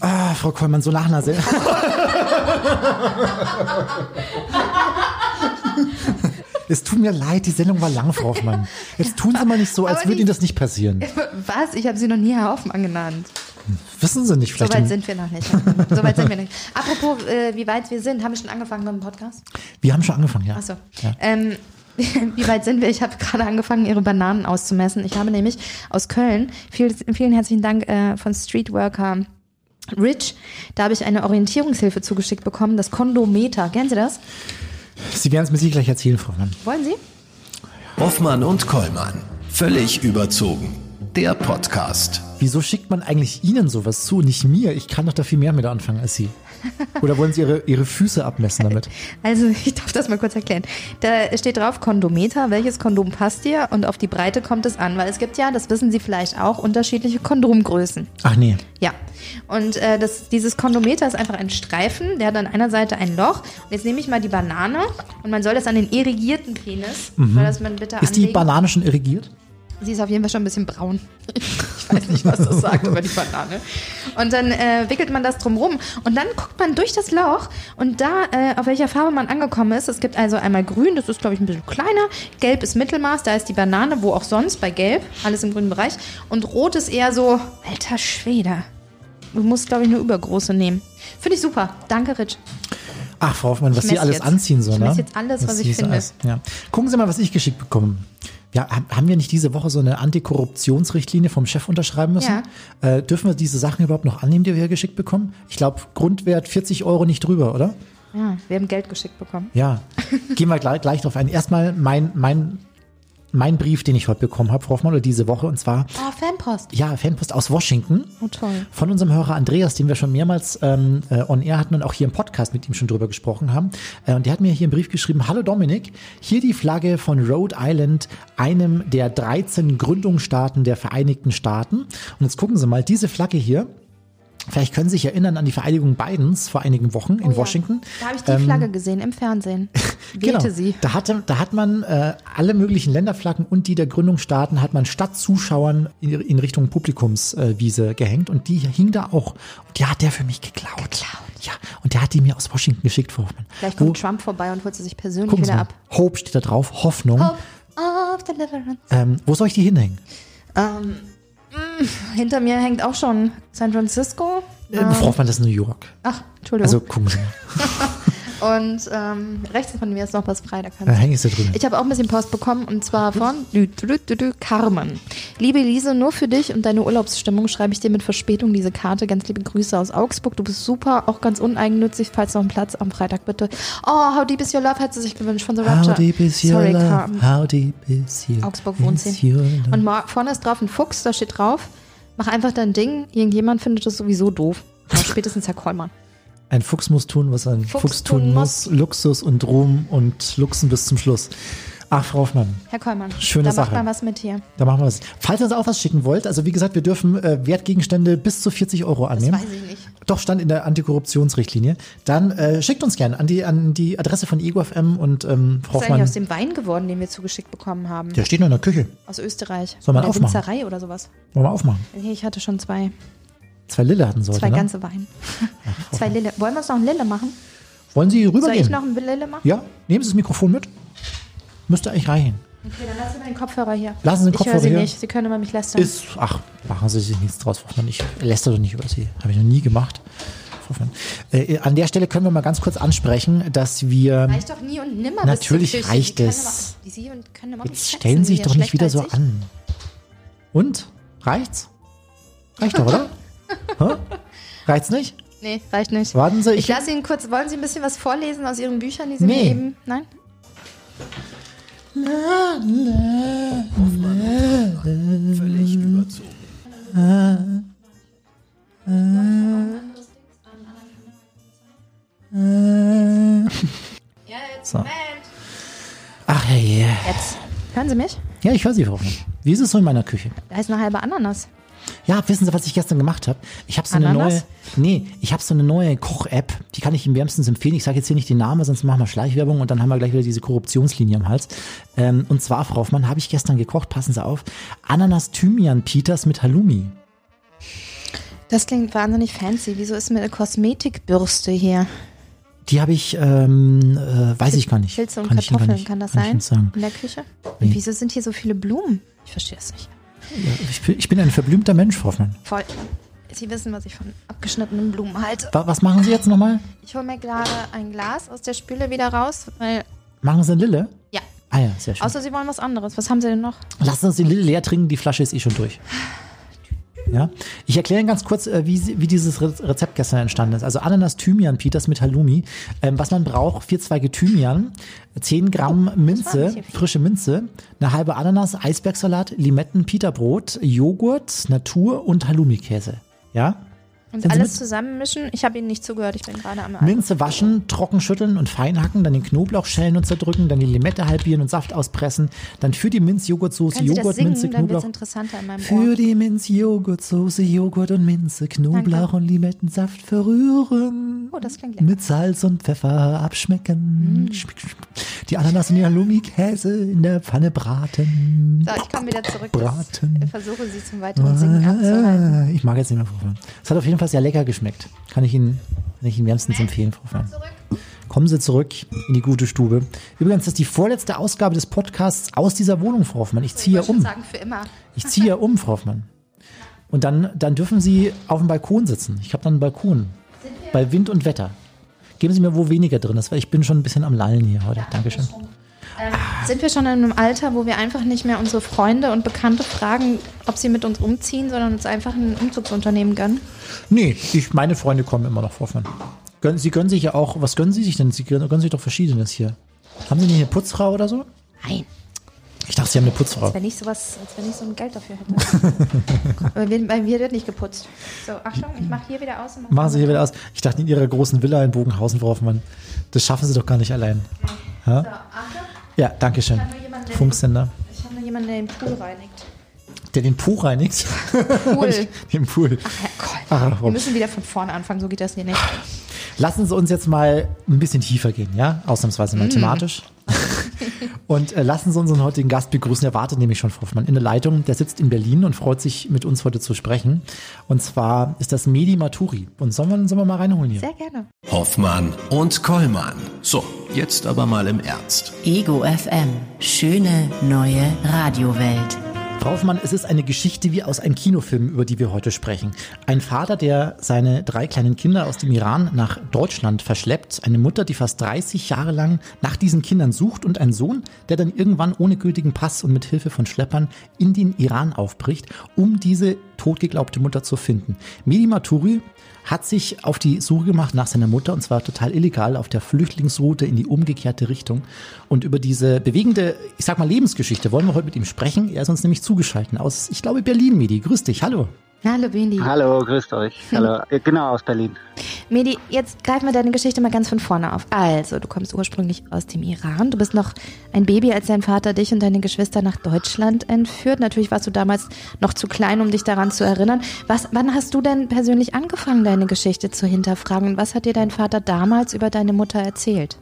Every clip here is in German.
Ah, Frau Kollmann, so nach einer Sendung. Es tut mir leid, die Sendung war lang, Frau Hoffmann. Jetzt tun Sie mal nicht so, als würde Ihnen das nicht passieren. Was? Ich habe sie noch nie Herr Hoffmann genannt. Wissen Sie nicht, So vielleicht. weit im- sind wir noch nicht. So weit sind wir nicht. Apropos, äh, wie weit wir sind, haben wir schon angefangen mit dem Podcast? wir haben schon angefangen, ja. Achso. Ja. Ähm, wie weit sind wir? Ich habe gerade angefangen, ihre Bananen auszumessen. Ich habe nämlich aus Köln, viel, vielen herzlichen Dank äh, von Streetworker Rich, da habe ich eine Orientierungshilfe zugeschickt bekommen, das Kondometer. Kennen Sie das? Sie werden es mir sicher gleich erzählen, Frau Hoffmann. Wollen Sie? Hoffmann und Kollmann. Völlig überzogen. Der Podcast. Wieso schickt man eigentlich Ihnen sowas zu, nicht mir? Ich kann doch da viel mehr mit anfangen als Sie. Oder wollen Sie Ihre, Ihre Füße abmessen damit? Also, ich darf das mal kurz erklären. Da steht drauf Kondometer, welches Kondom passt dir und auf die Breite kommt es an, weil es gibt ja, das wissen Sie vielleicht auch, unterschiedliche Kondomgrößen. Ach nee. Ja. Und äh, das, dieses Kondometer ist einfach ein Streifen, der hat an einer Seite ein Loch. Und jetzt nehme ich mal die Banane und man soll das an den irrigierten Penis, soll das man bitte Mhm. Ist die anlegen. Banane schon irrigiert? Sie ist auf jeden Fall schon ein bisschen braun. Ich weiß nicht, was das sagt über die Banane. Und dann äh, wickelt man das drum rum und dann guckt man durch das Loch und da, äh, auf welcher Farbe man angekommen ist. Es gibt also einmal grün, das ist, glaube ich, ein bisschen kleiner. Gelb ist Mittelmaß, da ist die Banane, wo auch sonst bei Gelb, alles im grünen Bereich. Und rot ist eher so, alter Schwede. Du musst, glaube ich, eine übergroße nehmen. Finde ich super. Danke, Rich. Ach, Frau Hoffmann, was Ich Sie alles jetzt. anziehen so, Ich ne? messe jetzt alles, was ich finde. alles- ja. Gucken Sie mal, was ich geschickt bekommen. Ja, haben- wir nicht diese Woche so eine Antikorruptionsrichtlinie vom Chef unterschreiben müssen? Äh, dürfen wir diese Sachen überhaupt noch annehmen, die wir hier geschickt bekommen? Ich glaube, Grundwert 40 Euro nicht drüber, oder? Ja, wir haben Geld geschickt bekommen. Ja. Gehen wir gleich, gleich drauf ein. Erstmal mein, mein, mein Brief, den ich heute bekommen habe, Frau Hoffmann, oder diese Woche, und zwar, Oh, Fanpost. ja, Fanpost aus Washington. Oh, toll. Von unserem Hörer Andreas, den wir schon mehrmals ähm, äh, on air hatten und auch hier im Podcast mit ihm schon drüber gesprochen haben. Äh, und der hat mir hier einen Brief geschrieben, Hallo Dominik, hier die Flagge von Rhode Island, einem der 13 Gründungsstaaten der Vereinigten Staaten. Und jetzt gucken Sie mal, diese Flagge hier, vielleicht können Sie sich erinnern an die Vereidigung Bidens vor einigen Wochen in Oh ja. Washington. Da habe ich die Flagge gesehen im Fernsehen. Genau. Sie. Da, hatte, da hat man äh, alle möglichen Länderflaggen und die der Gründungsstaaten hat man statt Zuschauern in, in Richtung Publikumswiese äh, gehängt und die hing da auch. Und die hat der für mich geklaut. Geklaut. Ja, und der hat die mir aus Washington geschickt, Frau Hoffmann. Vielleicht Wo, kommt Trump vorbei und holt sie sich persönlich gucken Sie wieder mal, ab. Hope steht da drauf, Hoffnung. Hope of Deliverance. Ähm, wo soll ich die hinhängen? Ähm, mh, hinter mir hängt auch schon San Francisco. Äh, Frau Hoffmann, das ist New York. Ach, Entschuldigung. Also gucken Sie mal, und ähm, rechts von mir ist noch was frei. Da da hänge ich drin. ich habe auch ein bisschen Post bekommen und zwar von dü, dü, dü, dü, dü, Carmen. Liebe Lise, nur für dich und deine Urlaubsstimmung schreibe ich dir mit Verspätung diese Karte. Ganz liebe Grüße aus Augsburg. Du bist super, auch ganz uneigennützig. Falls noch ein Platz am Freitag bitte. Oh, How Deep is Your Love hat sie sich gewünscht von The Rapture. How deep is your Sorry, love? Carmen. How deep is your, Augsburg wohnt sie. Und vorne ist drauf ein Fuchs, da steht drauf, mach einfach dein Ding. Irgendjemand findet das sowieso doof. Aber spätestens Herr Kollmann. Ein Fuchs muss tun, was ein Fuchs, Fuchs tun tun muss. Luxus und Ruhm und Luxen bis zum Schluss. Ach, Frau Hoffmann, Herr Kollmann, Schöne da Sache. macht man was mit hier. da machen wir was. Falls ihr uns auch was schicken wollt, also wie gesagt, wir dürfen äh, Wertgegenstände bis zu 40 Euro Das annehmen. weiß ich nicht. Doch, stand in der Antikorruptionsrichtlinie. Dann äh, schickt uns gerne an die, an die Adresse von EgoFM und ähm, Frau Was ist eigentlich aus Hoffmann. dem Wein geworden, den wir zugeschickt bekommen haben? Der steht noch in der Küche. Aus Österreich. Soll man aufmachen? Winzerei oder sowas. Wollen wir aufmachen. Nee, ich hatte schon zwei, Zwei Lille hatten sollte, zwei ne? ganze Wein. zwei Lille. Wollen wir uns noch ein Lille machen? Wollen Sie Soll rübergehen? ich noch ein Lille machen? Ja, nehmen Sie das Mikrofon mit. Müsste eigentlich reichen. Okay, dann lassen wir den Kopfhörer hier. Lassen Sie den ich Kopfhörer höre Sie hier. nicht. Sie können über mich lästern. Ist, ach, machen Sie sich nichts draus, Frau. Ich lästere doch nicht über Sie. Habe ich noch nie gemacht. Hoffmann. Äh, an der Stelle können wir mal ganz kurz ansprechen, dass wir. reicht doch nie und nimmer. Natürlich reicht Sie es. aber- Sie immer Jetzt stellen Sie sich Sie doch nicht wieder so an. Und? Reicht's? Reicht doch, oder? Reicht's nicht? ich. Nee, reicht nicht. Warten Sie, Ich ich. lasse Ihnen kurz, wollen Sie ein bisschen was vorlesen aus Ihren Büchern, die Sie Nee. mir eben. Nein? Völlig überzogen. Ja, jetzt So. Ach herrje. Jetzt. Hören Sie mich? Ja, ich höre Sie, Frau Hoffmann. Wie ist es so in meiner Küche? Da ist eine halbe Ananas. Ja, wissen Sie, was ich gestern gemacht habe? Ich habe so eine Ananas? neue, nee, ich habe so eine neue Koch-App, die kann ich Ihnen wärmstens empfehlen. Ich sage jetzt hier nicht den Namen, sonst machen wir Schleichwerbung und dann haben wir gleich wieder diese Korruptionslinie am Hals. Ähm, und zwar, Frau Hoffmann, habe ich gestern gekocht, passen Sie auf, Ananas Thymian Pitas mit Halloumi. Das klingt wahnsinnig fancy. Wieso ist mir eine Kosmetikbürste hier? Die habe ich, ähm, äh, weiß ich gar nicht. Pilze und kann Kartoffeln, nicht- kann das kann sein? In der Küche? Nee. Wieso sind hier so viele Blumen? Ich verstehe es nicht. Ich, bin, ich bin ein verblümter Mensch, Frau Hoffmann. Voll. Sie wissen, was ich von abgeschnittenen Blumen halte. Wa- Was machen Sie jetzt nochmal? Ich hole mir gerade ein Glas aus der Spüle wieder raus, weil. Machen Sie eine Lille? Ja. Ah ja, sehr schön. Außer Sie wollen was anderes. Was haben Sie denn noch? Lassen Sie uns die Lille leer trinken, die Flasche ist eh schon durch. Ja, ich erkläre Ihnen ganz kurz, äh, wie, wie dieses Re- Rezept gestern entstanden ist. Also Ananas, Thymian, Peters mit Halloumi. Ähm, was man braucht, vier Zweige Thymian, 10 Gramm Minze, nicht viel. frische Minze, eine halbe Ananas, Eisbergsalat, Limetten, Peterbrot, Joghurt, Natur und Halloumi-Käse. Ja? Und Sind alles zusammenmischen. Ich habe Ihnen nicht zugehört. Ich bin gerade am. Minze waschen, trocken schütteln und fein hacken, dann den Knoblauch schälen und zerdrücken, dann die Limette halbieren und Saft auspressen, dann für die Minz-Joghurtsoße, das Joghurt, singen? Minze, Knoblauch. Für die Minz-Joghurtsoße, Joghurt und Minze, Knoblauch Danke. und Limettensaft verrühren. Oh, das klingt lecker. Mit Salz und Pfeffer abschmecken. Schmeck, schmeck. Die Ananas und die Halloumi-Käse in der Pfanne braten. So, ich komme wieder zurück. Braten. Ich versuche Sie zum weiteren Singen abzuhalten. Ah, Ich mag jetzt nicht mehr, Hoffmann. Es hat auf jeden Fall sehr lecker geschmeckt. Kann ich Ihnen, kann ich Ihnen wärmstens empfehlen, Frau Hoffmann. Kommen Sie zurück in die gute Stube. Übrigens, das ist die vorletzte Ausgabe des Podcasts aus dieser Wohnung, Frau Hoffmann. Ich ziehe ja würde um. sagen, für immer. Ich ziehe ja um, Frau Hoffmann. Und dann, dann dürfen Sie auf dem Balkon sitzen. Ich habe dann einen Balkon. Bei Wind und Wetter. Geben Sie mir, wo weniger drin ist, weil ich bin schon ein bisschen am Lallen hier heute. Dankeschön. Sind wir schon in einem Alter, wo wir einfach nicht mehr unsere Freunde und Bekannte fragen, ob sie mit uns umziehen, sondern uns einfach ein Umzugsunternehmen gönnen? Nee, ich, meine Freunde kommen immer noch, Hoffmann. Gönnen, Sie gönnen sich ja auch, was gönnen Sie sich denn? Sie gönnen gönnen sich doch Verschiedenes hier. Haben Sie nicht eine Putzfrau oder so? Nein. Ich dachte, Sie haben eine Putzfrau. Als wenn ich sowas, als wenn ich so ein Geld dafür hätte. Bei mir- bei mir wird nicht geputzt. So, Achtung, ich mache hier wieder aus und mach Machen Sie hier wieder aus. Ich dachte, in Ihrer großen Villa in Bogenhausen, Frau Hoffmann, das schaffen Sie doch gar nicht allein. So, Achtung, Ja, danke schön. Funksender. ich habe nur jemanden, der den Pool reinigt. Der den Po reinigt. Pool. den Pool. Herrgott. Ach, Wir müssen wieder von vorne anfangen, so geht das hier nicht. Lassen Sie uns jetzt mal ein bisschen tiefer gehen, ja? Ausnahmsweise mal thematisch. Und äh, lassen Sie unseren heutigen Gast begrüßen. Er wartet nämlich schon, Frau Hoffmann, in der Leitung. Der sitzt in Berlin und freut sich, mit uns heute zu sprechen. Und zwar ist das Medi Maturi. Und sollen wir, sollen wir mal reinholen hier? Sehr gerne. Hoffmann und Kollmann. So, jetzt aber mal im Ernst. Ego FM. Schöne neue Radiowelt. Frau Hoffmann, es ist eine Geschichte wie aus einem Kinofilm, über die wir heute sprechen. Ein Vater, der seine drei kleinen Kinder aus dem Iran nach Deutschland verschleppt, eine Mutter, die fast 30 Jahre lang nach diesen Kindern sucht und ein Sohn, der dann irgendwann ohne gültigen Pass und mit Hilfe von Schleppern in den Iran aufbricht, um diese totgeglaubte Mutter zu finden. Medi Maturi hat sich auf die Suche gemacht nach seiner Mutter und zwar total illegal auf der Flüchtlingsroute in die umgekehrte Richtung. Und über diese bewegende, ich sag mal, Lebensgeschichte wollen wir heute mit ihm sprechen. Er ist uns nämlich zugeschaltet aus, ich glaube, Berlin, Medi. Grüß dich, hallo. Hallo Bindi. Hallo, grüßt euch. Hallo, genau aus Berlin. Medi, jetzt greifen wir deine Geschichte mal ganz von vorne auf. Also, du kommst ursprünglich aus dem Iran. Du bist noch ein Baby, als dein Vater dich und deine Geschwister nach Deutschland entführt. Natürlich warst du damals noch zu klein, um dich daran zu erinnern. Was, wann hast du denn persönlich angefangen, deine Geschichte zu hinterfragen? Und was hat dir dein Vater damals über deine Mutter erzählt?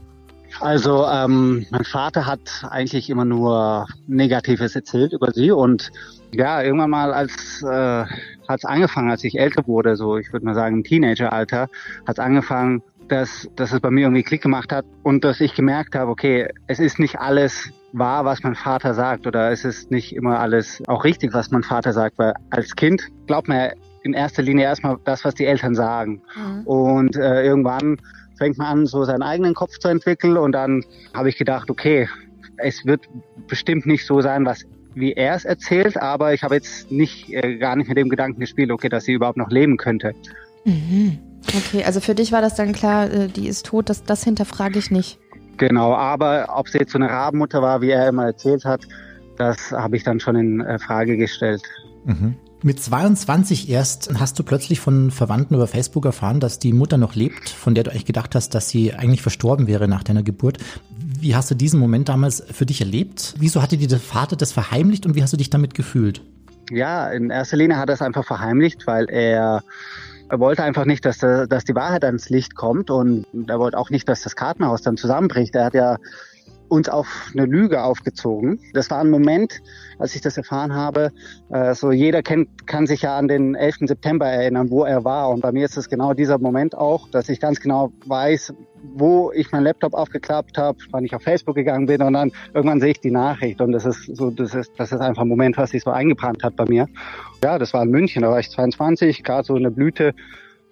Also, ähm, mein Vater hat eigentlich immer nur Negatives erzählt über sie und ja, irgendwann mal als äh, hat es angefangen, als ich älter wurde, so ich würde mal sagen im Teenageralter, hat es angefangen, dass, dass es bei mir irgendwie Klick gemacht hat und dass ich gemerkt habe, okay, es ist nicht alles wahr, was mein Vater sagt oder es ist nicht immer alles auch richtig, was mein Vater sagt, weil als Kind glaubt man ja in erster Linie erstmal das, was die Eltern sagen. Und äh, irgendwann fängt man an, so seinen eigenen Kopf zu entwickeln und dann habe ich gedacht, okay, es wird bestimmt nicht so sein, was wie er es erzählt, aber ich habe jetzt nicht äh, gar nicht mit dem Gedanken gespielt, okay, dass sie überhaupt noch leben könnte. Mhm. Okay, also für dich war das dann klar, äh, die ist tot, das, das hinterfrage ich nicht. Genau, aber ob sie jetzt so eine Rabenmutter war, wie er immer erzählt hat, das habe ich dann schon in äh, Frage gestellt. Mit 22 erst hast du plötzlich von Verwandten über Facebook erfahren, dass die Mutter noch lebt, von der du eigentlich gedacht hast, dass sie eigentlich verstorben wäre nach deiner Geburt. Wie hast du diesen Moment damals für dich erlebt? Wieso hatte dir der Vater das verheimlicht und wie hast du dich damit gefühlt? Ja, in erster Linie hat er es einfach verheimlicht, weil er, er wollte einfach nicht, dass, dass die Wahrheit ans Licht kommt und er wollte auch nicht, dass das Kartenhaus dann zusammenbricht. Er hat ja uns auf eine Lüge aufgezogen. Das war ein Moment, als ich das erfahren habe. Äh, so jeder kennt, kann sich ja an den 11. September erinnern, wo er war. Und bei mir ist es genau dieser Moment auch, dass ich ganz genau weiß, wo ich meinen Laptop aufgeklappt habe, wann ich auf Facebook gegangen bin und dann irgendwann sehe ich die Nachricht und das ist so, das ist, das ist einfach ein Moment, was sich so eingebrannt hat bei mir. Ja, das war in München, da war ich 22, gerade so eine Blüte,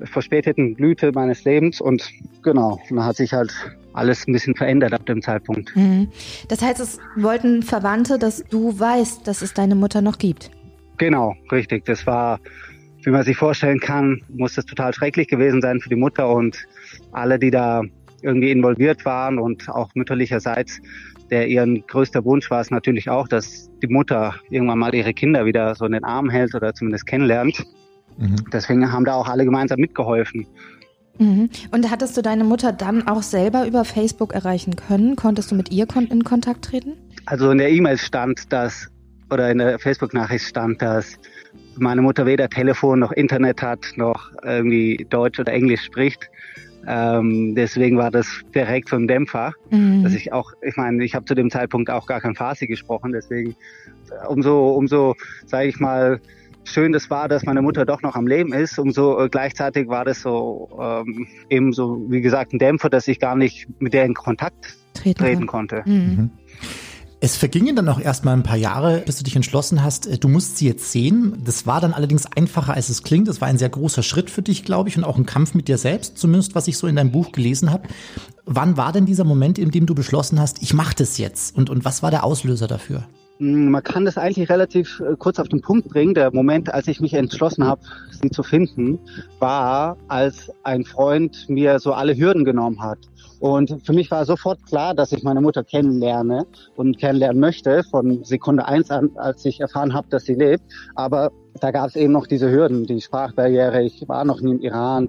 verspäteten Blüte meines Lebens und genau, da hat sich halt alles ein bisschen verändert ab dem Zeitpunkt. Mhm. Das heißt, es wollten Verwandte, dass du weißt, dass es deine Mutter noch gibt. Genau, richtig. Das war, wie man sich vorstellen kann, muss das total schrecklich gewesen sein für die Mutter und alle, die da irgendwie involviert waren und auch mütterlicherseits, der ihren größter Wunsch war es natürlich auch, dass die Mutter irgendwann mal ihre Kinder wieder so in den Arm hält oder zumindest kennenlernt. Mhm. Deswegen haben da auch alle gemeinsam mitgeholfen. Mhm. Und hattest du deine Mutter dann auch selber über Facebook erreichen können? Konntest du mit ihr in Kontakt treten? Also in der E-Mail stand dass, oder in der Facebook-Nachricht stand, dass meine Mutter weder Telefon noch Internet hat, noch irgendwie Deutsch oder Englisch spricht. Ähm, deswegen war das direkt so ein Dämpfer, mhm. dass ich auch, ich meine, ich habe zu dem Zeitpunkt auch gar kein Farsi gesprochen, deswegen umso, umso, sage ich mal, schön das war, dass meine Mutter doch noch am Leben ist, umso äh, gleichzeitig war das so ähm, eben so, wie gesagt, ein Dämpfer, dass ich gar nicht mit der in Kontakt treten, treten konnte. Mhm. mhm. Es vergingen dann auch erstmal ein paar Jahre, bis du dich entschlossen hast, äh, du musst sie jetzt sehen. Das war dann allerdings einfacher, als es klingt. Das war ein sehr großer Schritt für dich, glaube ich, und auch ein Kampf mit dir selbst, zumindest was ich so in deinem Buch gelesen habe. Wann war denn dieser Moment, in dem du beschlossen hast, ich mache das jetzt? Und, und was war der Auslöser dafür? Hm, man kann das eigentlich relativ äh, kurz auf den Punkt bringen. Der Moment, als ich mich entschlossen habe, sie zu finden, war, als ein Freund mir so alle Hürden genommen hat. Und für mich war sofort klar, dass ich meine Mutter kennenlerne und kennenlernen möchte, von Sekunde eins an, als ich erfahren habe, dass sie lebt. Aber da gab es eben noch diese Hürden, die Sprachbarriere. Ich war noch nie im Iran.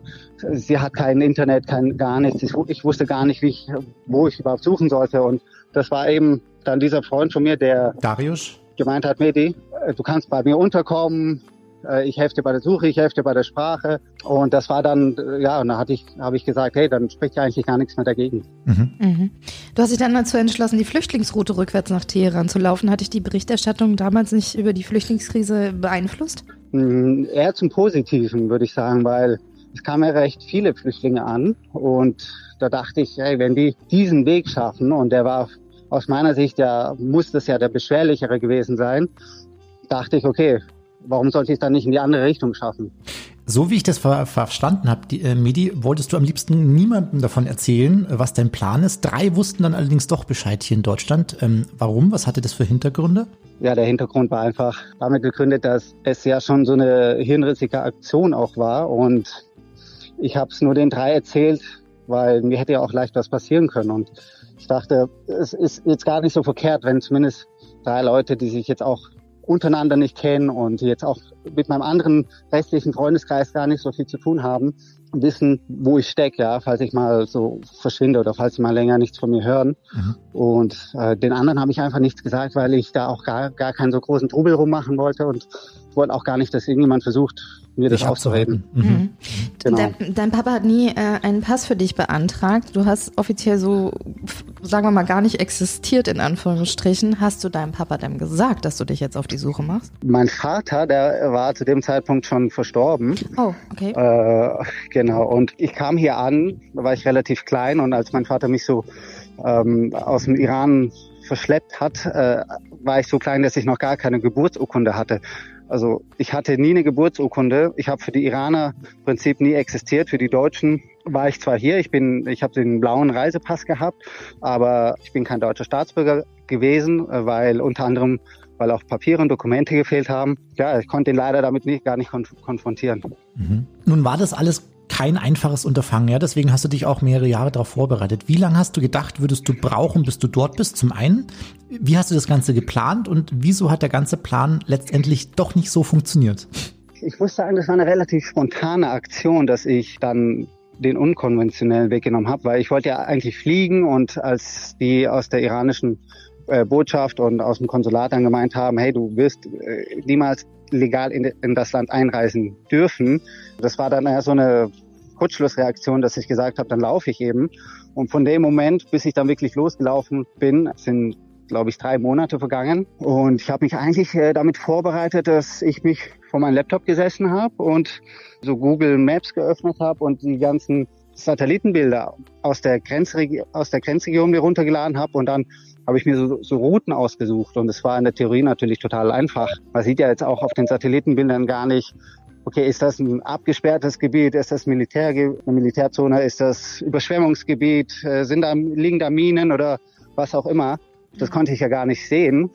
Sie hat kein Internet, kein gar nichts. Ich, wusste gar nicht, wie ich, wo ich überhaupt suchen sollte. Und das war eben dann dieser Freund von mir, der Darius gemeint hat, Medi, äh, du kannst bei mir unterkommen, äh, ich helfe dir bei der Suche, ich helfe dir bei der Sprache. Und das war dann, äh, ja, und da hatte ich, habe ich gesagt, hey, dann spricht ja eigentlich gar nichts mehr dagegen. Mhm. Mhm. Du hast dich dann dazu entschlossen, die Flüchtlingsroute rückwärts nach Teheran zu laufen. Hatte ich die Berichterstattung damals nicht über die Flüchtlingskrise beeinflusst? Mhm, eher zum Positiven, würde ich sagen, weil es kamen ja recht viele Flüchtlinge an und da dachte ich, hey, wenn die diesen Weg schaffen und der war aus meiner Sicht ja, muss das ja der beschwerlichere gewesen sein, dachte ich, okay, warum sollte ich es dann nicht in die andere Richtung schaffen? So wie ich das ver verstanden habe, die, äh, Medi, wolltest du am liebsten niemandem davon erzählen, äh, was dein Plan ist. Drei wussten dann allerdings doch Bescheid hier in Deutschland. Ähm, warum? Was hatte das für Hintergründe? Ja, der Hintergrund war einfach damit begründet, dass es ja schon so eine hirnrissige Aktion auch war. Und ich habe es nur den drei erzählt, weil mir hätte ja auch leicht was passieren können. Und ich dachte, es ist jetzt gar nicht so verkehrt, wenn zumindest drei Leute, die sich jetzt auch untereinander nicht kennen und die jetzt auch mit meinem anderen restlichen Freundeskreis gar nicht so viel zu tun haben, wissen, wo ich stecke, ja, falls ich mal so verschwinde oder falls sie mal länger nichts von mir hören. Mhm. Und äh, den anderen habe ich einfach nichts gesagt, weil ich da auch gar, gar keinen so großen Trubel rummachen wollte und wollte auch gar nicht, dass irgendjemand versucht, mir das aufzureden. Mhm. Mhm. Genau. Dein, dein, Papa hat nie äh, einen Pass für dich beantragt. Du hast offiziell so, sagen wir mal, gar nicht existiert, in Anführungsstrichen. Hast du deinem Papa denn gesagt, dass du dich jetzt auf die Suche machst? Mein Vater, der war zu dem Zeitpunkt schon verstorben. Oh, okay. Äh, genau. Und ich kam hier an, da war ich relativ klein und als mein Vater mich so ähm, aus dem Iran verschleppt hat, äh, war ich so klein, dass ich noch gar keine Geburtsurkunde hatte. Also ich hatte nie eine Geburtsurkunde. Ich habe für die Iraner im Prinzip nie existiert. Für die Deutschen war ich zwar hier, ich bin, ich habe den blauen Reisepass gehabt, aber ich bin kein deutscher Staatsbürger gewesen, äh, weil unter anderem, weil auch Papiere und Dokumente gefehlt haben. Ja, ich konnte ihn leider damit nicht, gar nicht konf konfrontieren. Mhm. Nun war das alles kein einfaches Unterfangen, ja. Deswegen hast du dich auch mehrere Jahre darauf vorbereitet. Wie lange hast du gedacht, würdest du brauchen, bis du dort bist? Zum einen, wie hast du das Ganze geplant und wieso hat der ganze Plan letztendlich doch nicht so funktioniert? Ich muss sagen, das war eine relativ spontane Aktion, dass ich dann den unkonventionellen Weg genommen habe, weil ich wollte ja eigentlich fliegen und als die aus der iranischen äh, Botschaft und aus dem Konsulat dann gemeint haben, hey, du wirst äh, niemals legal in, in das Land einreisen dürfen. Das war dann eher so eine Kurzschlussreaktion, dass ich gesagt habe, dann laufe ich eben. Und von dem Moment, bis ich dann wirklich losgelaufen bin, sind glaube ich, drei Monate vergangen. Und ich habe mich eigentlich äh, damit vorbereitet, dass ich mich vor meinem Laptop gesessen habe und so Google Maps geöffnet habe und die ganzen Satellitenbilder aus der, Grenzregi aus der Grenzregion mir runtergeladen habe und dann habe ich mir so, so Routen ausgesucht und es war in der Theorie natürlich total einfach. Man sieht ja jetzt auch auf den Satellitenbildern gar nicht, okay, ist das ein abgesperrtes Gebiet, ist das Militär, eine Militärzone, ist das Überschwemmungsgebiet, äh, sind da, liegen da Minen oder was auch immer. Das konnte ich ja gar nicht sehen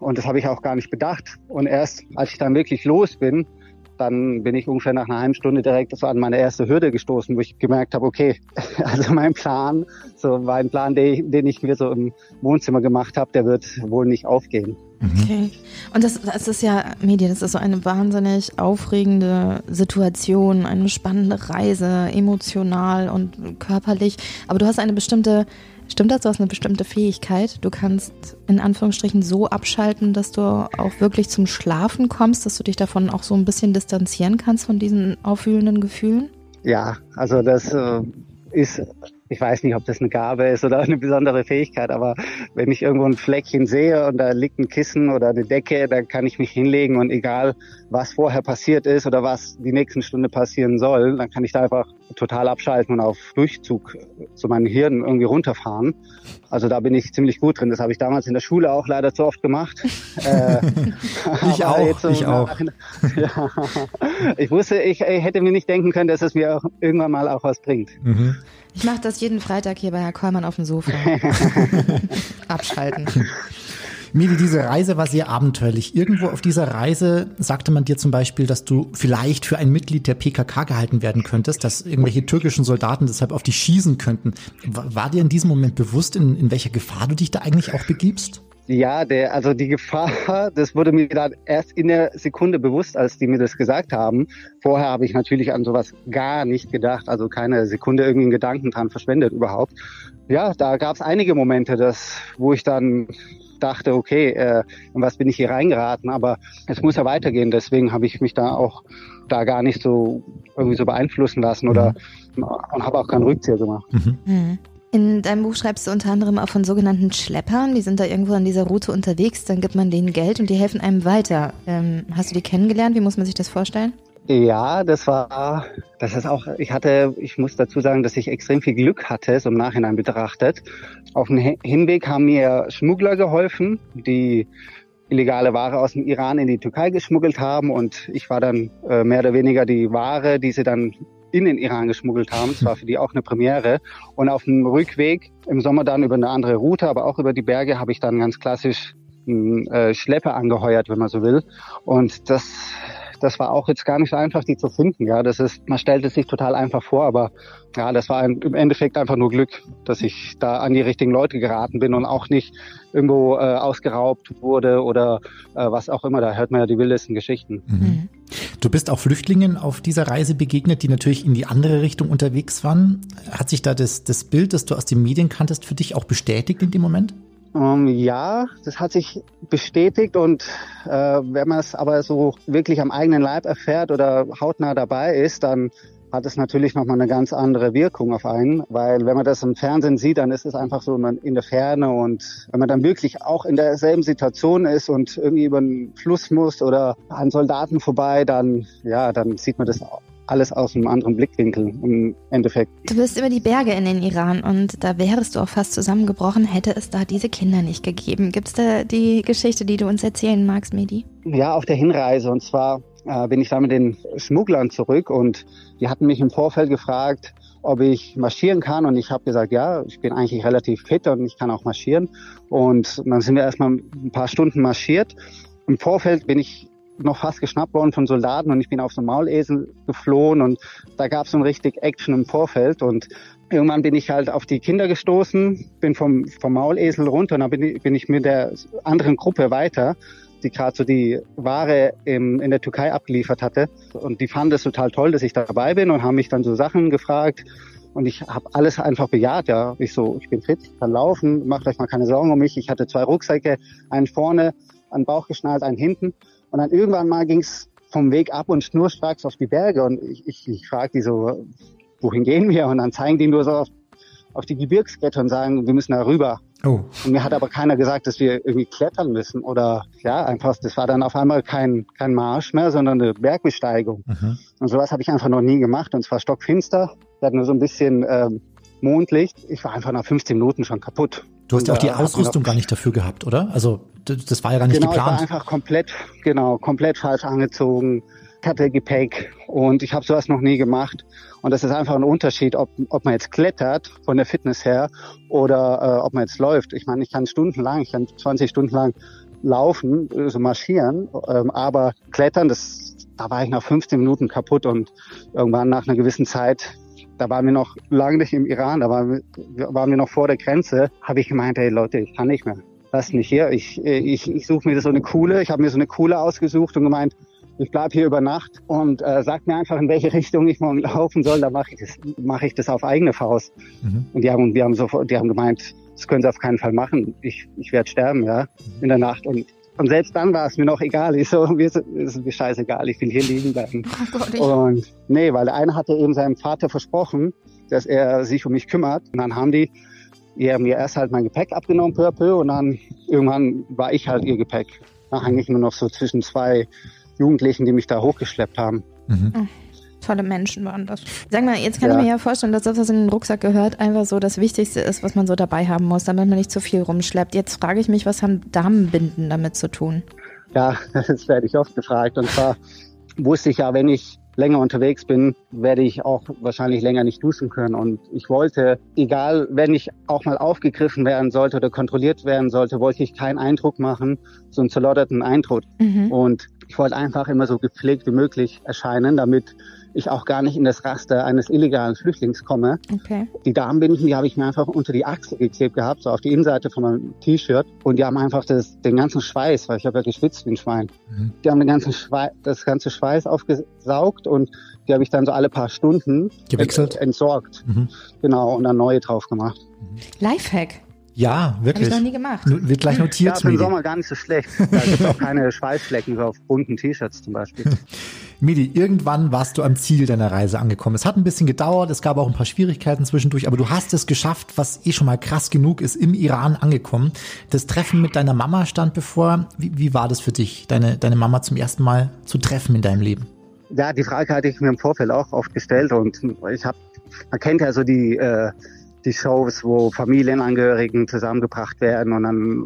und das habe ich auch gar nicht bedacht. Und erst als ich dann wirklich los bin, dann bin ich ungefähr nach einer halben Stunde direkt so an meine erste Hürde gestoßen, wo ich gemerkt habe, okay, also mein Plan, so war ein Plan, den, ich mir so im Wohnzimmer gemacht habe, der wird wohl nicht aufgehen. Mhm. Okay. Und das, das ist ja, Medien, das ist so eine wahnsinnig aufregende Situation, eine spannende Reise, emotional und körperlich. Aber du hast eine bestimmte Stimmt das? Du hast eine bestimmte Fähigkeit. Du kannst in Anführungsstrichen so abschalten, dass du auch wirklich zum Schlafen kommst, dass du dich davon auch so ein bisschen distanzieren kannst von diesen aufwühlenden Gefühlen? Ja, also das äh, ist ich weiß nicht, ob das eine Gabe ist oder eine besondere Fähigkeit, aber wenn ich irgendwo ein Fleckchen sehe und da liegt ein Kissen oder eine Decke, dann kann ich mich hinlegen und egal, was vorher passiert ist oder was die nächsten Stunde passieren soll, dann kann ich da einfach total abschalten und auf Durchzug zu meinem Hirn irgendwie runterfahren. Also da bin ich ziemlich gut drin. Das habe ich damals in der Schule auch leider zu oft gemacht. äh, ich auch, ich auch. ja, ich wusste, ich, ich hätte mir nicht denken können, dass es mir auch irgendwann mal auch was bringt. Mhm. Ich mache das jeden Freitag hier bei Herr Kollmann auf dem Sofa. Abschalten. Mili, diese Reise war sehr abenteuerlich. Irgendwo auf dieser Reise sagte man dir zum Beispiel, dass du vielleicht für ein Mitglied der PKK gehalten werden könntest, dass irgendwelche türkischen Soldaten deshalb auf dich schießen könnten. War dir in diesem Moment bewusst, in, in welcher Gefahr du dich da eigentlich auch begibst? Ja, der, also die Gefahr, das wurde mir dann erst in der Sekunde bewusst, als die mir das gesagt haben. Vorher habe ich natürlich an sowas gar nicht gedacht, also keine Sekunde irgendwie einen Gedanken dran verschwendet überhaupt. Ja, da gab es einige Momente, das, wo ich dann dachte, okay, äh, in was bin ich hier reingeraten, aber es muss ja weitergehen. Deswegen habe ich mich da auch da gar nicht so irgendwie so beeinflussen lassen oder mhm. und habe auch keinen Rückzieher gemacht. Mhm. Mhm. In deinem Buch schreibst du unter anderem auch von sogenannten Schleppern. Die sind da irgendwo an dieser Route unterwegs, dann gibt man denen Geld und die helfen einem weiter. Ähm, hast du die kennengelernt? Wie muss man sich das vorstellen? Ja, das war, das ist auch, ich hatte, ich muss dazu sagen, dass ich extrem viel Glück hatte, so im Nachhinein betrachtet. Auf dem Hinweg haben mir Schmuggler geholfen, die illegale Ware aus dem Iran in die Türkei geschmuggelt haben und ich war dann äh, mehr oder weniger die Ware, die sie dann in den Iran geschmuggelt haben. Das war für die auch eine Premiere. Und auf dem Rückweg im Sommer dann über eine andere Route, aber auch über die Berge, habe ich dann ganz klassisch einen äh, Schlepper angeheuert, wenn man so will. Und das das war auch jetzt gar nicht so einfach, die zu finden. Ja, das ist, man stellt es sich total einfach vor, aber ja, das war im Endeffekt einfach nur Glück, dass ich da an die richtigen Leute geraten bin und auch nicht irgendwo äh, ausgeraubt wurde oder äh, was auch immer. Da hört man ja die wildesten Geschichten. Mhm. mhm. Du bist auch Flüchtlingen auf dieser Reise begegnet, die natürlich in die andere Richtung unterwegs waren. Hat sich da das, das Bild, das du aus den Medien kanntest, für dich auch bestätigt in dem Moment? Ähm, ja, das hat sich bestätigt und äh, wenn man es aber so wirklich am eigenen Leib erfährt oder hautnah dabei ist, dann hat es natürlich nochmal eine ganz andere Wirkung auf einen, weil wenn man das im Fernsehen sieht, dann ist es einfach so in der Ferne und wenn man dann wirklich auch in derselben Situation ist und irgendwie über einen Fluss muss oder an Soldaten vorbei, dann ja, dann sieht man das auch alles aus einem anderen Blickwinkel im Endeffekt. Du bist über die Berge in den Iran und da wärst du auch fast zusammengebrochen, hätte es da diese Kinder nicht gegeben. Gibt es da die Geschichte, die du uns erzählen magst, Medi? Ja, auf der Hinreise und zwar äh, bin ich da mit den Schmugglern zurück und die hatten mich im Vorfeld gefragt, ob ich marschieren kann und ich habe gesagt, ja, ich bin eigentlich relativ fit und ich kann auch marschieren und dann sind wir erstmal ein paar Stunden marschiert. Im Vorfeld bin ich noch fast geschnappt worden von Soldaten und ich bin auf so Maulesel geflohen und da gab es so ein richtig Action im Vorfeld und irgendwann bin ich halt auf die Kinder gestoßen, bin vom, vom Maulesel runter und dann bin ich, bin ich mit der anderen Gruppe weiter, die gerade so die Ware im, in der Türkei abgeliefert hatte und die fanden es total toll, dass ich dabei bin und haben mich dann so Sachen gefragt, und ich habe alles einfach bejaht, ja. Ich so, ich bin fit, kann laufen, macht euch mal keine Sorgen um mich. Ich hatte zwei Rucksäcke, einen vorne, an den Bauch geschnallt, einen hinten. Und dann irgendwann mal ging es vom Weg ab und schnurstracks auf die Berge. Und ich, ich, ich frage die so, wohin gehen wir? Und dann zeigen die nur so auf, auf die Gebirgskette und sagen, wir müssen da rüber. Oh. Und mir hat aber keiner gesagt, dass wir irgendwie klettern müssen oder ja, einfach, das war dann auf einmal kein, kein Marsch mehr, sondern eine Bergbesteigung. Mhm. Und sowas habe ich einfach noch nie gemacht und zwar stockfinster. Wir hatten nur so ein bisschen ähm, Mondlicht. Ich war einfach nach 15 Minuten schon kaputt. Du hast ja auch die äh, Ausrüstung gar nicht dafür gehabt, oder? Also das war ja gar nicht genau, ich war geplant. einfach komplett, genau, komplett falsch angezogen. Ich hatte Gepäck und ich habe sowas noch nie gemacht. Und das ist einfach ein Unterschied, ob, ob man jetzt klettert von der Fitness her oder äh, ob man jetzt läuft. Ich meine, ich kann stundenlang, ich kann 20 Stunden lang laufen, äh, so marschieren, ähm, aber klettern, das, da war ich nach 15 Minuten kaputt und irgendwann nach einer gewissen Zeit, da waren wir noch lange nicht im Iran, da waren wir, waren wir noch vor der Grenze, habe ich gemeint, hey Leute, ich kann nicht mehr. Lass mich hier. Ich, ich, ich suche mir so eine coole, ich habe mir so eine coole ausgesucht und gemeint, ich bleib hier über Nacht und äh, sag mir einfach, in welche Richtung ich morgen laufen soll, dann mache ich das, mache ich das auf eigene Faust. Mhm. Und die haben, wir haben sofort, die haben gemeint, das können sie auf keinen Fall machen. Ich, ich werde sterben, ja, in der Nacht. Und, und selbst dann war es mir noch egal. Ich so, mir ist, ist mir scheißegal, ich will hier liegen bleiben. Oh Gott, ich, Und nee, weil der eine hatte eben seinem Vater versprochen, dass er sich um mich kümmert. Und dann haben die ihr mir erst halt mein Gepäck abgenommen, peu à peu, und dann irgendwann war ich halt ihr Gepäck. Da hang ich nur noch so zwischen zwei Jugendlichen, die mich da hochgeschleppt haben. Mhm. Tolle Menschen waren das. Sag mal, jetzt kann Ja. ich mir ja vorstellen, dass das, was in den Rucksack gehört, einfach so das Wichtigste ist, was man so dabei haben muss, damit man nicht zu viel rumschleppt. Jetzt frage ich mich, was haben Damenbinden damit zu tun? Ja, das werde ich oft gefragt. Und zwar wusste ich ja, wenn ich länger unterwegs bin, werde ich auch wahrscheinlich länger nicht duschen können. Und ich wollte, egal, wenn ich auch mal aufgegriffen werden sollte oder kontrolliert werden sollte, wollte ich keinen Eindruck machen, so einen zerlotterten Eindruck. Mhm. Und ich wollte einfach immer so gepflegt wie möglich erscheinen, damit ich auch gar nicht in das Raster eines illegalen Flüchtlings komme. Okay. Die Damenbinden, die habe ich mir einfach unter die Achse geklebt gehabt, so auf die Innenseite von meinem T-Shirt. Und die haben einfach das, den ganzen Schweiß, weil ich habe ja geschwitzt wie ein Schwein. Mhm. Die haben den ganzen Schweiß, das ganze Schweiß aufgesaugt und die habe ich dann so alle paar Stunden Gewechselt? ent- entsorgt. Mhm. Genau, und dann neue drauf gemacht. Lifehack. Ja, Habe wirklich. ich noch nie gemacht. Nu- Wird gleich Ja, notiert, für den Medi. Sommer gar nicht so schlecht. Da gibt auch keine Schweißflecken so auf bunten T-Shirts zum Beispiel. Medi, irgendwann warst du am Ziel deiner Reise angekommen. Es hat ein bisschen gedauert, es gab auch ein paar Schwierigkeiten zwischendurch, aber du hast es geschafft, was eh schon mal krass genug ist, im Iran angekommen. Das Treffen mit deiner Mama stand bevor. Wie, wie war das für dich, deine, deine Mama zum ersten Mal zu treffen in deinem Leben? Ja, die Frage hatte ich mir im Vorfeld auch oft gestellt und ich habe, man kennt ja so die äh, die Shows, wo Familienangehörigen zusammengebracht werden und dann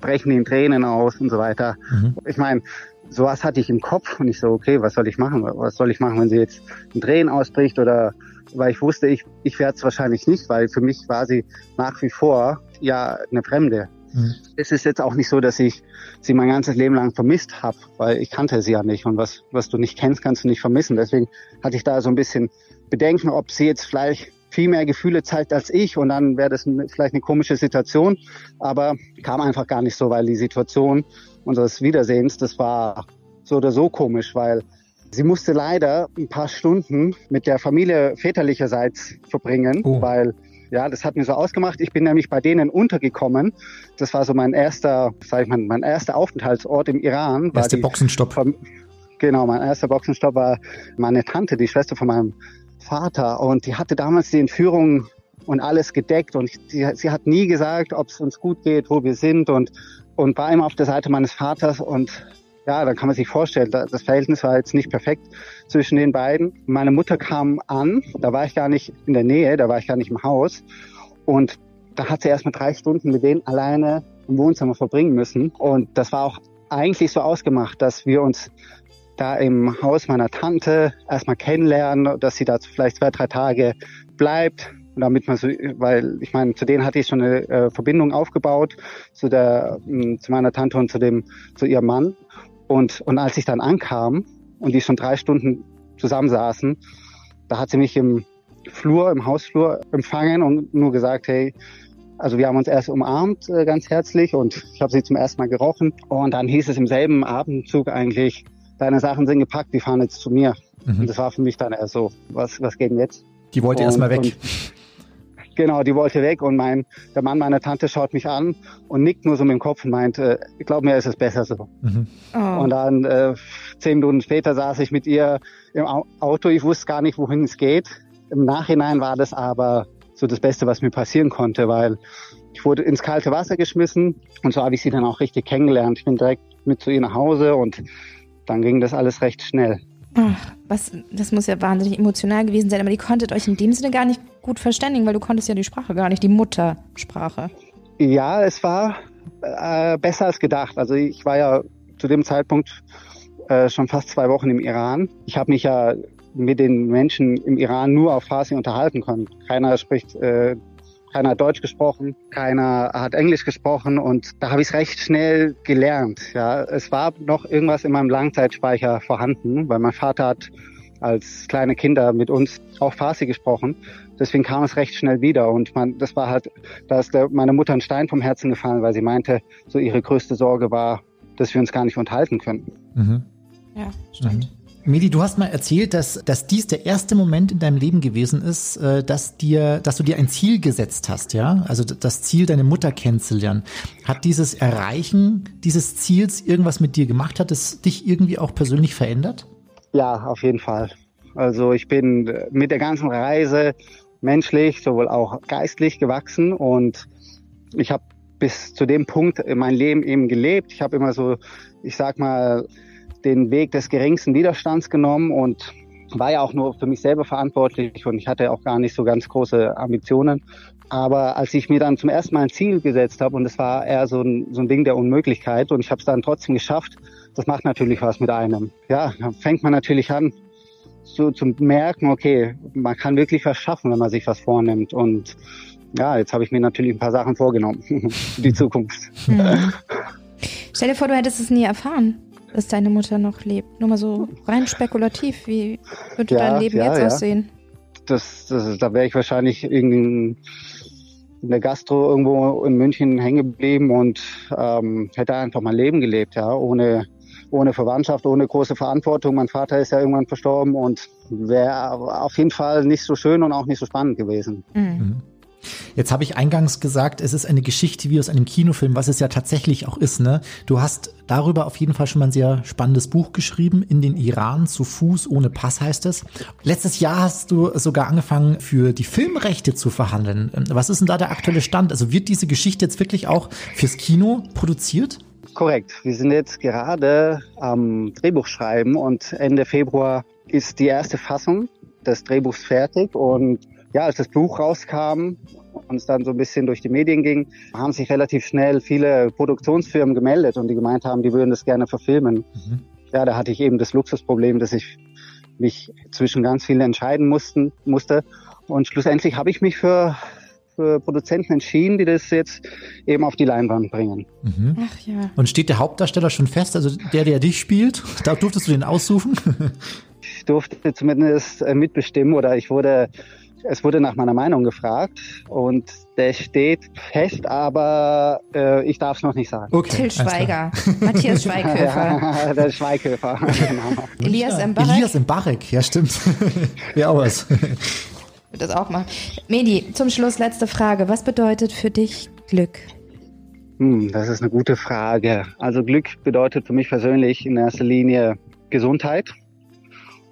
brechen die in Tränen aus und so weiter. Mhm. Ich meine, sowas hatte ich im Kopf und ich so, okay, was soll ich machen? Was soll ich machen, wenn sie jetzt in Tränen ausbricht oder weil ich wusste, ich ich werde es wahrscheinlich nicht, weil für mich war sie nach wie vor ja eine Fremde. Mhm. Es ist jetzt auch nicht so, dass ich sie mein ganzes Leben lang vermisst habe, weil ich kannte sie ja nicht und was, was du nicht kennst, kannst du nicht vermissen. Deswegen hatte ich da so ein bisschen Bedenken, ob sie jetzt vielleicht viel mehr Gefühle zeigt als ich und dann wäre das vielleicht eine komische Situation, aber kam einfach gar nicht so, weil die Situation unseres Wiedersehens, das war so oder so komisch, weil sie musste leider ein paar Stunden mit der Familie väterlicherseits verbringen, Oh. weil ja, das hat mir so ausgemacht. Ich bin nämlich bei denen untergekommen. Das war so mein erster, sag ich mal, mein erster Aufenthaltsort im Iran. war Erste die Boxenstopp. Fam- Genau, mein erster Boxenstopp war meine Tante, die Schwester von meinem Vater. Und die hatte damals die Entführung und alles gedeckt. Und sie, sie hat nie gesagt, ob es uns gut geht, wo wir sind. Und, und war immer auf der Seite meines Vaters. Und ja, dann kann man sich vorstellen, da- das Verhältnis war jetzt nicht perfekt zwischen den beiden. Meine Mutter kam an, da war ich gar nicht in der Nähe, da war ich gar nicht im Haus. Und da hat sie erst mal drei Stunden mit denen alleine im Wohnzimmer verbringen müssen. Und das war auch eigentlich so ausgemacht, dass wir uns da im Haus meiner Tante erstmal kennenlernen, dass sie da vielleicht zwei, drei Tage bleibt. Damit man so, weil ich meine, zu denen hatte ich schon eine äh, Verbindung aufgebaut, zu der, mh, zu meiner Tante und zu dem, zu ihrem Mann. Und, und als ich dann ankam und die schon drei Stunden zusammensaßen, da hat sie mich im Flur, im Hausflur empfangen und nur gesagt, hey, also wir haben uns erst umarmt, äh, ganz herzlich und ich habe sie zum ersten Mal gerochen. Und dann hieß es im selben Abendzug eigentlich, deine Sachen sind gepackt, die fahren jetzt zu mir. Mhm. Und das war für mich dann erst so, was, was geht denn jetzt? Die wollte erstmal weg. und- Genau, die wollte weg und mein, der Mann meiner Tante schaut mich an und nickt nur so mit dem Kopf und meint, äh, ich glaube mir, ist es besser so. Mhm. Oh. Und dann äh, zehn Minuten später saß ich mit ihr im Au- Auto. Ich wusste gar nicht, wohin es geht. Im Nachhinein war das aber so das Beste, was mir passieren konnte, weil ich wurde ins kalte Wasser geschmissen und so habe ich sie dann auch richtig kennengelernt. Ich bin direkt mit zu ihr nach Hause und dann ging das alles recht schnell. Ach, was, das muss ja wahnsinnig emotional gewesen sein, aber die konntet euch in dem Sinne gar nicht gut verständigen, weil du konntest ja die Sprache gar nicht, die Muttersprache. Ja, es war äh, besser als gedacht. Also ich war ja zu dem Zeitpunkt äh, schon fast zwei Wochen im Iran. Ich habe mich ja mit den Menschen im Iran nur auf Farsi unterhalten können. Keiner spricht, äh, keiner hat Deutsch gesprochen, keiner hat Englisch gesprochen und da habe ich es recht schnell gelernt. Ja, es war noch irgendwas in meinem Langzeitspeicher vorhanden, weil mein Vater hat als kleine Kinder mit uns auch Farsi gesprochen. Deswegen kam es recht schnell wieder und man, das war halt, da ist der, meine Mutter ein Stein vom Herzen gefallen, weil sie meinte, so ihre größte Sorge war, dass wir uns gar nicht unterhalten können. Mhm. Ja, stimmt. Medi, du hast mal erzählt, dass, dass dies der erste Moment in deinem Leben gewesen ist, äh, dass dir, dass du dir ein Ziel gesetzt hast, ja? Also das Ziel, deine Mutter kennenzulernen. Hat dieses Erreichen dieses Ziels irgendwas mit dir gemacht? Hat es dich irgendwie auch persönlich verändert? Ja, auf jeden Fall. Also ich bin mit der ganzen Reise menschlich, sowohl auch geistlich gewachsen und ich habe bis zu dem Punkt in mein Leben eben gelebt. Ich habe immer so, ich sag mal, den Weg des geringsten Widerstands genommen und war ja auch nur für mich selber verantwortlich und ich hatte auch gar nicht so ganz große Ambitionen. Aber als ich mir dann zum ersten Mal ein Ziel gesetzt habe und es war eher so ein, so ein Ding der Unmöglichkeit und ich habe es dann trotzdem geschafft, das macht natürlich was mit einem. Ja, dann fängt man natürlich an so zu merken, okay, man kann wirklich was schaffen, wenn man sich was vornimmt und ja, jetzt habe ich mir natürlich ein paar Sachen vorgenommen für die Zukunft. Mhm. Stell dir vor, du hättest es nie erfahren, dass deine Mutter noch lebt. Nur mal so rein spekulativ. Wie würde Ja, dein Leben ja, jetzt ja. aussehen? Das, das, da wäre ich wahrscheinlich irgendwie in der Gastro irgendwo in München hängen geblieben und ähm, hätte einfach mein Leben gelebt, ja, ohne ohne Verwandtschaft, ohne große Verantwortung. Mein Vater ist ja irgendwann verstorben und wäre auf jeden Fall nicht so schön und auch nicht so spannend gewesen. Jetzt habe ich eingangs gesagt, es ist eine Geschichte wie aus einem Kinofilm, was es ja tatsächlich auch ist. Ne? Du hast darüber auf jeden Fall schon mal ein sehr spannendes Buch geschrieben, In den Iran zu Fuß ohne Pass heißt es. Letztes Jahr hast du sogar angefangen, für die Filmrechte zu verhandeln. Was ist denn da der aktuelle Stand? Also wird diese Geschichte jetzt wirklich auch fürs Kino produziert? Korrekt. Wir sind jetzt gerade am Drehbuch schreiben und Ende Februar ist die erste Fassung des Drehbuchs fertig und ja, als das Buch rauskam und es dann so ein bisschen durch die Medien ging, haben sich relativ schnell viele Produktionsfirmen gemeldet und die gemeint haben, die würden das gerne verfilmen. Ja, da hatte ich eben das Luxusproblem, dass ich mich zwischen ganz vielen entscheiden mussten, musste. Und schlussendlich habe ich mich für, für Produzenten entschieden, die das jetzt eben auf die Leinwand bringen. Ach ja. Und steht der Hauptdarsteller schon fest, also der, der dich spielt? Da durftest du den aussuchen? Ich durfte zumindest äh, mitbestimmen oder ich wurde, es wurde nach meiner Meinung gefragt und der steht fest, aber äh, ich darf es noch nicht sagen. Okay. Till. Schweiger, Matthias Schweighöfer, der Schweighöfer, genau. Elias Mbarek. Elias Mbarek, ja stimmt. Auch was. Wird das auch machen. Medi, zum Schluss letzte Frage. Was bedeutet für dich Glück? Hm, das ist eine gute Frage. Also Glück bedeutet für mich persönlich in erster Linie Gesundheit.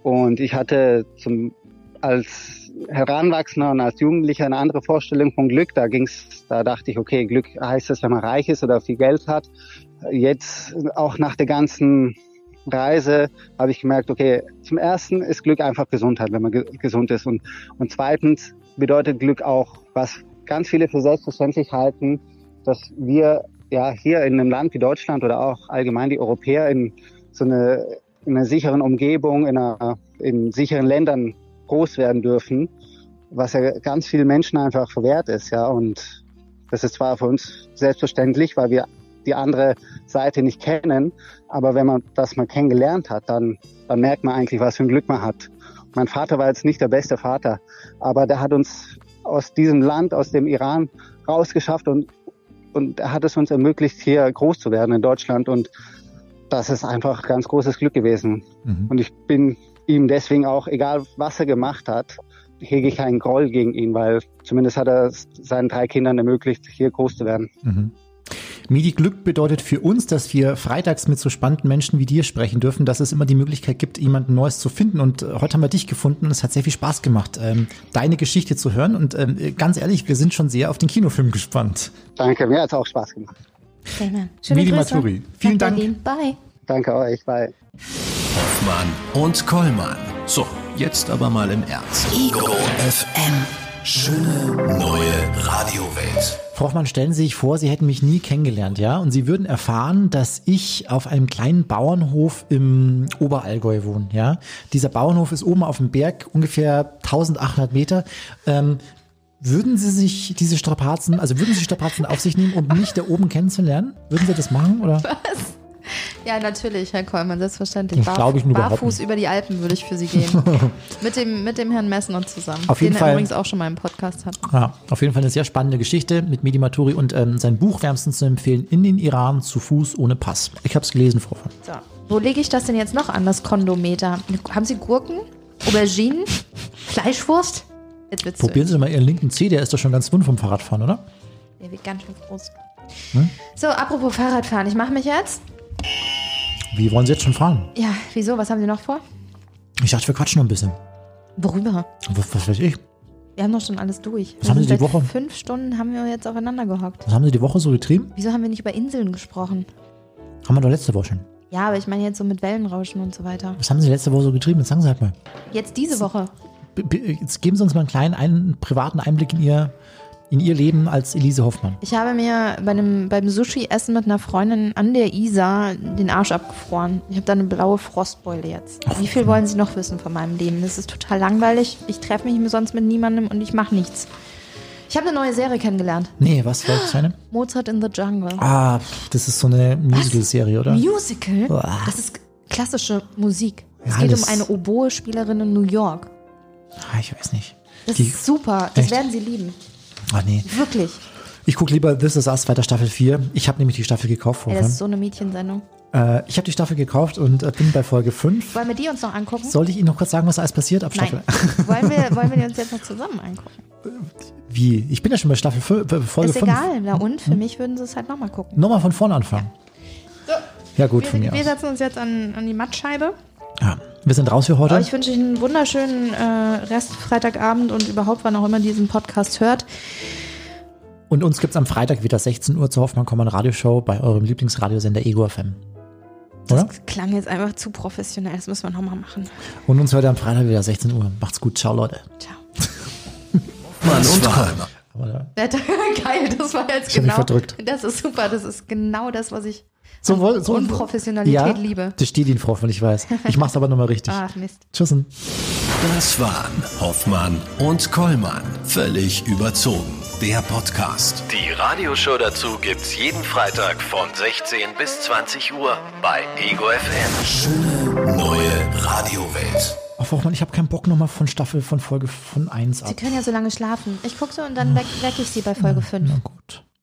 Und ich hatte zum, als Heranwachsender und als Jugendlicher eine andere Vorstellung von Glück. Da ging's, da dachte ich, okay, Glück heißt es, wenn man reich ist oder viel Geld hat. Jetzt auch nach der ganzen Reise habe ich gemerkt, okay, zum ersten ist Glück einfach Gesundheit, wenn man ge gesund ist. Und, und zweitens bedeutet Glück auch, was ganz viele für selbstverständlich halten, dass wir ja hier in einem Land wie Deutschland oder auch allgemein die Europäer in so eine, in einer sicheren Umgebung, in, einer, in sicheren Ländern groß werden dürfen, was ja ganz vielen Menschen einfach verwehrt ist, ja. Und das ist zwar für uns selbstverständlich, weil wir die andere Seite nicht kennen, aber wenn man das mal kennengelernt hat, dann, dann merkt man eigentlich, was für ein Glück man hat. Mein Vater war jetzt nicht der beste Vater, aber der hat uns aus diesem Land, aus dem Iran rausgeschafft und, und er hat es uns ermöglicht, hier groß zu werden in Deutschland und das ist einfach ganz großes Glück gewesen. Mhm. Und ich bin ihm deswegen auch, egal was er gemacht hat, hege ich keinen Groll gegen ihn, weil zumindest hat er es seinen drei Kindern ermöglicht, hier groß zu werden. Mhm. Medi, Glück bedeutet für uns, dass wir freitags mit so spannenden Menschen wie dir sprechen dürfen, dass es immer die Möglichkeit gibt, jemanden Neues zu finden. Und äh, heute haben wir dich gefunden und es hat sehr viel Spaß gemacht, ähm, deine Geschichte zu hören. Und ähm, ganz ehrlich, wir sind schon sehr auf den Kinofilm gespannt. Danke, mir hat es auch Spaß gemacht. Amen. Schöne Midi Grüße. Maturi. Vielen Dank. Berlin. Bye. Danke euch, bye. Hoffmann und Kollmann. So, jetzt aber mal im Ernst. Ego FM. Schöne neue Radiowelt. Frau Hoffmann, stellen Sie sich vor, Sie hätten mich nie kennengelernt, ja? Und Sie würden erfahren, dass ich auf einem kleinen Bauernhof im Oberallgäu wohne, ja? Dieser Bauernhof ist oben auf dem Berg, ungefähr 1800 Meter. Ähm, würden Sie sich diese Strapazen, also würden Sie Strapazen auf sich nehmen, um mich da oben kennenzulernen? Würden Sie das machen, oder? Ja, natürlich, Herr Kollmann, selbstverständlich. Das glaub ich nur Barfuß über die Alpen würde ich für Sie gehen. mit, dem, mit dem Herrn Messner zusammen. Auf jeden den Fall. er übrigens auch schon mal im Podcast hat. Ja, auf jeden Fall eine sehr spannende Geschichte mit Medi Maturi und ähm, sein Buch wärmstens zu empfehlen, In den Iran zu Fuß ohne Pass. Ich habe es gelesen, Frau Hoffmann. So. Wo lege ich das denn jetzt noch an, das Kondometer? Haben Sie Gurken? Auberginen? Fleischwurst? Jetzt wird's Probieren Sie mal Ihren linken Zeh, der ist doch schon ganz wund vom Fahrradfahren, oder? Der wird ganz schön groß. Hm? So, apropos Fahrradfahren, ich mache mich jetzt. Wie wollen Sie jetzt schon fahren? Ja, wieso? Was haben Sie noch vor? Ich dachte, wir quatschen noch ein bisschen. Worüber? Was, was weiß ich? Wir haben doch schon alles durch. Was haben Wir Sie sind die seit Woche? Fünf Stunden haben wir jetzt aufeinander gehockt. Was haben Sie die Woche so getrieben? Wieso haben wir nicht über Inseln gesprochen? Haben wir doch letzte Woche schon. Ja, aber ich meine jetzt so mit Wellenrauschen und so weiter. Was haben Sie letzte Woche so getrieben? Jetzt sagen Sie halt mal. Jetzt diese Woche. Jetzt geben Sie uns mal einen kleinen einen, privaten Einblick in Ihr, in Ihr Leben als Elise Hoffmann. Ich habe mir bei einem, beim Sushi-Essen mit einer Freundin an der Isar den Arsch abgefroren. Ich habe da eine blaue Frostbeule jetzt. Wie viel wollen Sie noch wissen von meinem Leben? Das ist total langweilig. Ich treffe mich sonst mit niemandem und ich mache nichts. Ich habe eine neue Serie kennengelernt. Nee, was war das eine? Mozart in the Jungle. Ah, das ist so eine Musical-Serie, oder? Musical? Boah. Das ist klassische Musik. Es Ja, geht das- um eine Oboe-Spielerin in New York. Ah, ich weiß nicht. Das Die- ist super. Das Echt? werden Sie lieben. Ah, nee. Wirklich. Ich gucke lieber This Is Us weiter Staffel 4. Ich habe nämlich die Staffel gekauft vorher. das ist so eine Mädchensendung. äh, ich habe die Staffel gekauft und äh, bin bei Folge 5. Wollen wir die uns noch angucken? Sollte ich Ihnen noch kurz sagen, was alles passiert ab Staffel? Nein. wollen, wir, wollen wir die uns jetzt noch zusammen angucken? Wie? Ich bin ja schon bei Staffel 5, äh, Folge ist 5. egal. Na und? Für mich würden sie es halt nochmal gucken. Nochmal von vorne anfangen. Ja, gut, von Wir, mir wir aus. setzen uns jetzt an, an die Mattscheibe. Ja, wir sind raus für heute. Ich wünsche Ihnen einen wunderschönen äh, Rest Freitagabend und überhaupt, wann auch immer diesen Podcast hört. Und uns gibt's am Freitag wieder 16 Uhr zur Hoffmann Kommand Radioshow bei eurem Lieblingsradiosender Ego FM. Das Oder? klang jetzt einfach zu professionell. Das müssen wir nochmal machen. Und uns heute am Freitag wieder 16 Uhr. Macht's gut. Ciao, Leute. Ciao. Mann und. Aber, Geil, das war jetzt Ich hab mich genau. verdrückt. Das ist super. Das ist genau das, was ich so, so, Unprofessionalität ja, liebe. Das steht Ihnen, Frau, wenn ich weiß. Ich mach's aber nochmal richtig. Ach, Mist. Tschüssen. Das waren Hoffmann und Kollmann. Völlig überzogen. Der Podcast. Die Radioshow dazu gibt's jeden Freitag von 16 bis 20 Uhr bei Ego FM. Schöne neue Radiowelt. Ach, Frau Hoffmann, ich habe keinen Bock nochmal von Staffel, von Folge von 1 Sie ab. können ja so lange schlafen. Ich gucke so und dann weck, weck ich Sie bei Folge 5. Na gut.